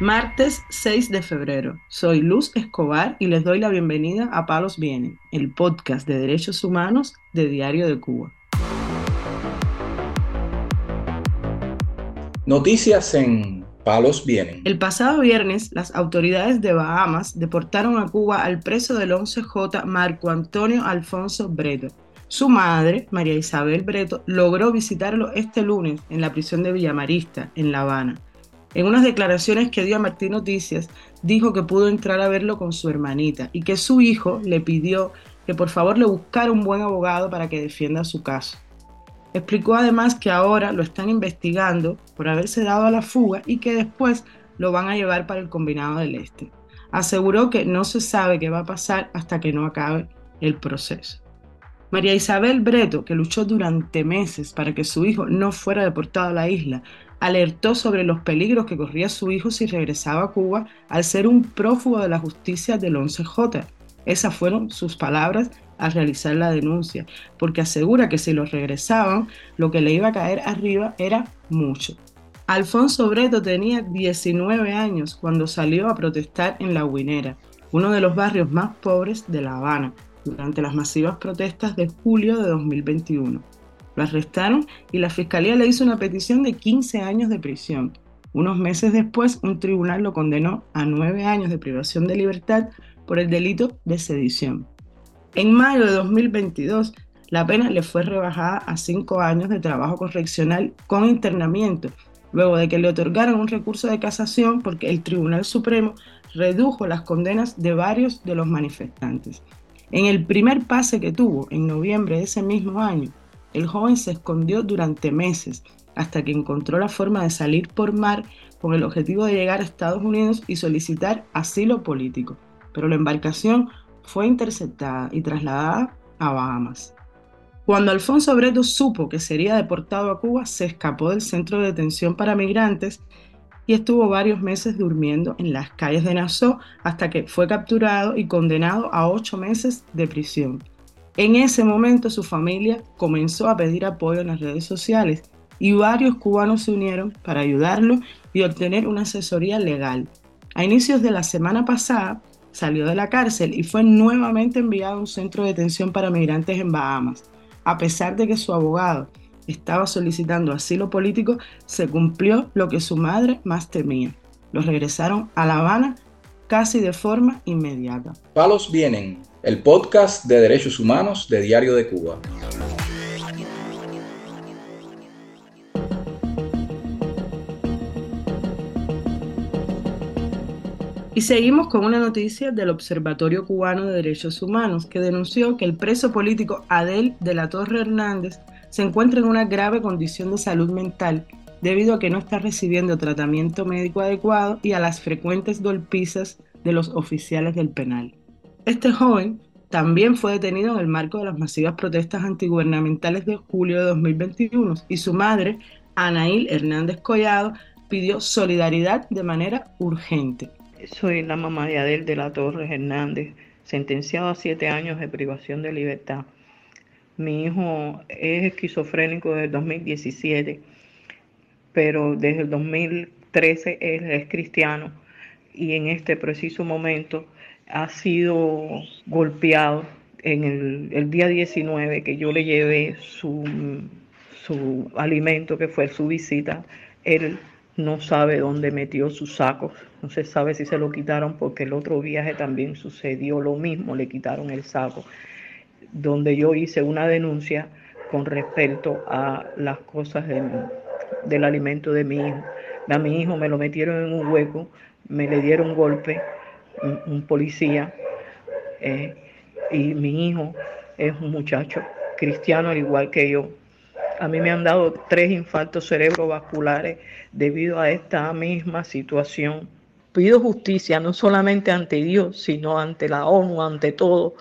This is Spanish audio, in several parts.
Martes 6 de febrero. Soy Luz Escobar y les doy la bienvenida a Palos Vienen, el podcast de derechos humanos de Diario de Cuba. Noticias en Palos Vienen. El pasado viernes, las autoridades de Bahamas deportaron a Cuba al preso del 11J Marco Antonio Alfonso Breto. Su madre, María Isabel Breto, logró visitarlo este lunes en la prisión de Villamarista, en La Habana. En unas declaraciones que dio a Martín Noticias, dijo que pudo entrar a verlo con su hermanita y que su hijo le pidió que por favor le buscara un buen abogado para que defienda su caso. Explicó además que ahora lo están investigando por haberse dado a la fuga y que después lo van a llevar para el combinado del Este. Aseguró que no se sabe qué va a pasar hasta que no acabe el proceso. María Isabel Breto, que luchó durante meses para que su hijo no fuera deportado a la isla, alertó sobre los peligros que corría su hijo si regresaba a Cuba al ser un prófugo de la justicia del 11J. Esas fueron sus palabras al realizar la denuncia, porque asegura que si lo regresaban, lo que le iba a caer arriba era mucho. Alfonso Breto tenía 19 años cuando salió a protestar en La Huinera, uno de los barrios más pobres de La Habana, durante las masivas protestas de julio de 2021. Lo arrestaron y la fiscalía le hizo una petición de 15 años de prisión. Unos meses después, un tribunal lo condenó a nueve años de privación de libertad por el delito de sedición. En mayo de 2022, la pena le fue rebajada a cinco años de trabajo correccional con internamiento, luego de que le otorgaron un recurso de casación porque el Tribunal Supremo redujo las condenas de varios de los manifestantes. En el primer pase que tuvo en noviembre de ese mismo año, el joven se escondió durante meses hasta que encontró la forma de salir por mar con el objetivo de llegar a Estados Unidos y solicitar asilo político. Pero la embarcación fue interceptada y trasladada a Bahamas. Cuando Alfonso Breto supo que sería deportado a Cuba, se escapó del centro de detención para migrantes y estuvo varios meses durmiendo en las calles de Nassau hasta que fue capturado y condenado a ocho meses de prisión. En ese momento su familia comenzó a pedir apoyo en las redes sociales y varios cubanos se unieron para ayudarlo y obtener una asesoría legal. A inicios de la semana pasada salió de la cárcel y fue nuevamente enviado a un centro de detención para migrantes en Bahamas. A pesar de que su abogado estaba solicitando asilo político, se cumplió lo que su madre más temía. Lo regresaron a La Habana casi de forma inmediata. Palos vienen, el podcast de derechos humanos de Diario de Cuba. Y seguimos con una noticia del Observatorio Cubano de Derechos Humanos, que denunció que el preso político Adel de la Torre Hernández se encuentra en una grave condición de salud mental debido a que no está recibiendo tratamiento médico adecuado y a las frecuentes golpizas de los oficiales del penal. Este joven también fue detenido en el marco de las masivas protestas antigubernamentales de julio de 2021 y su madre, Anaíl Hernández Collado, pidió solidaridad de manera urgente. Soy la mamá de Adel de la Torres Hernández, sentenciado a siete años de privación de libertad. Mi hijo es esquizofrénico desde el 2017 pero desde el 2013 él es cristiano y en este preciso momento ha sido golpeado en el, día 19 que yo le llevé su, su alimento, que fue su visita, él no sabe dónde metió sus sacos, no se sabe si se lo quitaron porque el otro viaje también sucedió lo mismo, le quitaron el saco, donde yo hice una denuncia con respecto a las cosas del del alimento de mi hijo. A mi hijo me lo metieron en un hueco, me le dieron golpe, un, policía, eh, y mi hijo es un muchacho cristiano al igual que yo. A mí me han dado tres infartos cerebrovasculares debido a esta misma situación. Pido justicia no solamente ante Dios, sino ante la ONU, ante todo,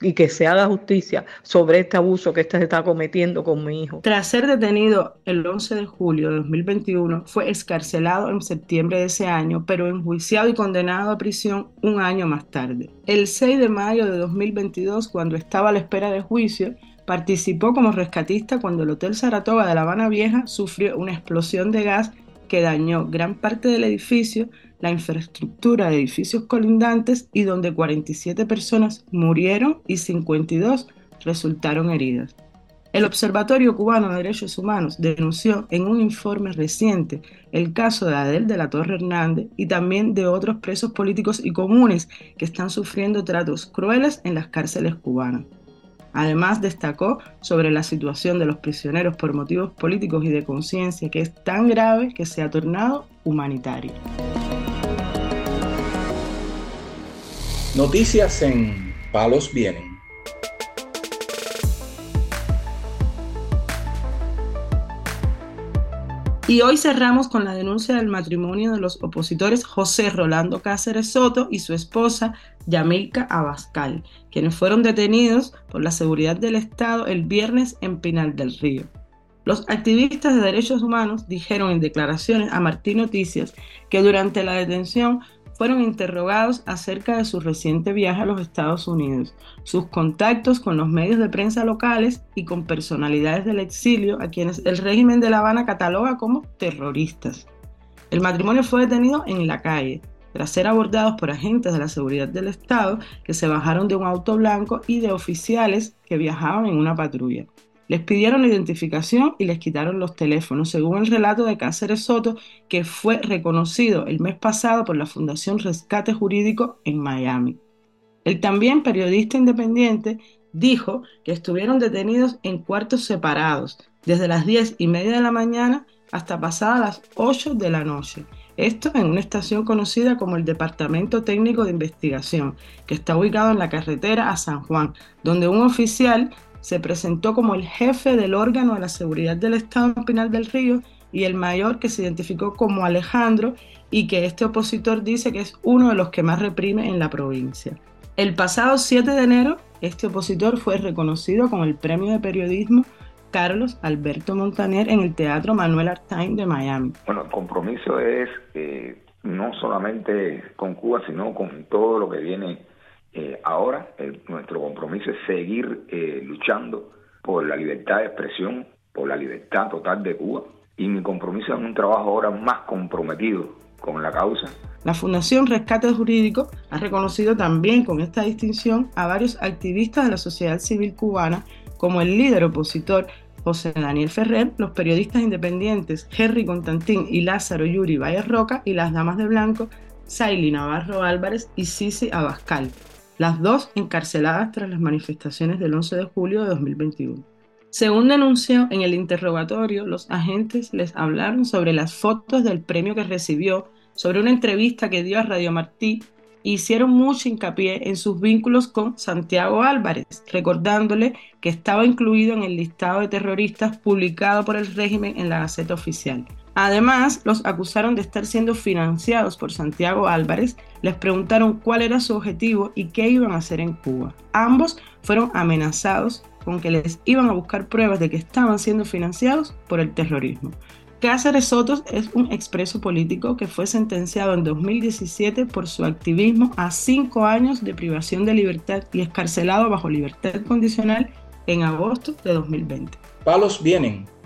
y que se haga justicia sobre este abuso que este se está cometiendo con mi hijo. Tras ser detenido el 11 de julio de 2021, fue escarcelado en septiembre de ese año, pero enjuiciado y condenado a prisión un año más tarde. El 6 de mayo de 2022, cuando estaba a la espera de juicio, participó como rescatista cuando el Hotel Saratoga de La Habana Vieja sufrió una explosión de gas que dañó gran parte del edificio, la infraestructura de edificios colindantes y donde 47 personas murieron y 52 resultaron heridas. El Observatorio Cubano de Derechos Humanos denunció en un informe reciente el caso de Adel de la Torre Hernández y también de otros presos políticos y comunes que están sufriendo tratos crueles en las cárceles cubanas. Además, destacó sobre la situación de los prisioneros por motivos políticos y de conciencia que es tan grave que se ha tornado humanitaria. Noticias en Palos Vienen. Y hoy cerramos con la denuncia del matrimonio de los opositores José Rolando Cáceres Soto y su esposa Yamilca Abascal, quienes fueron detenidos por la seguridad del Estado el viernes en Pinal del Río. Los activistas de derechos humanos dijeron en declaraciones a Martín Noticias que durante la detención fueron interrogados acerca de su reciente viaje a los Estados Unidos, sus contactos con los medios de prensa locales y con personalidades del exilio a quienes el régimen de La Habana cataloga como terroristas. El matrimonio fue detenido en la calle, tras ser abordados por agentes de la seguridad del Estado que se bajaron de un auto blanco y de oficiales que viajaban en una patrulla. Les pidieron la identificación y les quitaron los teléfonos, según el relato de Cáceres Soto, que fue reconocido el mes pasado por la Fundación Rescate Jurídico en Miami. El también periodista independiente dijo que estuvieron detenidos en cuartos separados, desde las 10 y media de la mañana hasta pasadas las 8 de la noche. Esto en una estación conocida como el Departamento Técnico de Investigación, que está ubicado en la carretera a San Juan, donde un oficial se presentó como el jefe del órgano de la seguridad del Estado en Pinal del Río y el mayor que se identificó como Alejandro y que este opositor dice que es uno de los que más reprime en la provincia. El pasado 7 de enero, este opositor fue reconocido con el premio de periodismo Carlos Alberto Montaner en el Teatro Manuel Artain de Miami. Bueno, el compromiso es eh, no solamente con Cuba, sino con todo lo que viene eh, ahora nuestro compromiso es seguir eh, luchando por la libertad de expresión, por la libertad total de Cuba y mi compromiso es un trabajo ahora más comprometido con la causa. La Fundación Rescate Jurídico ha reconocido también con esta distinción a varios activistas de la sociedad civil cubana, como el líder opositor José Daniel Ferrer, los periodistas independientes Henry Constantín y Lázaro Yuri Valle Roca y las damas de blanco Saily Navarro Álvarez y Sisi Abascal las dos encarceladas tras las manifestaciones del 11 de julio de 2021. Según denunció en el interrogatorio, los agentes les hablaron sobre las fotos del premio que recibió, sobre una entrevista que dio a Radio Martí e hicieron mucho hincapié en sus vínculos con Santiago Álvarez, recordándole que estaba incluido en el listado de terroristas publicado por el régimen en la Gaceta Oficial. Además, los acusaron de estar siendo financiados por Santiago Álvarez, les preguntaron cuál era su objetivo y qué iban a hacer en Cuba. Ambos fueron amenazados con que les iban a buscar pruebas de que estaban siendo financiados por el terrorismo. Cáceres Sotos es un expreso político que fue sentenciado en 2017 por su activismo a cinco años de privación de libertad y escarcelado bajo libertad condicional en agosto de 2020. Palos vienen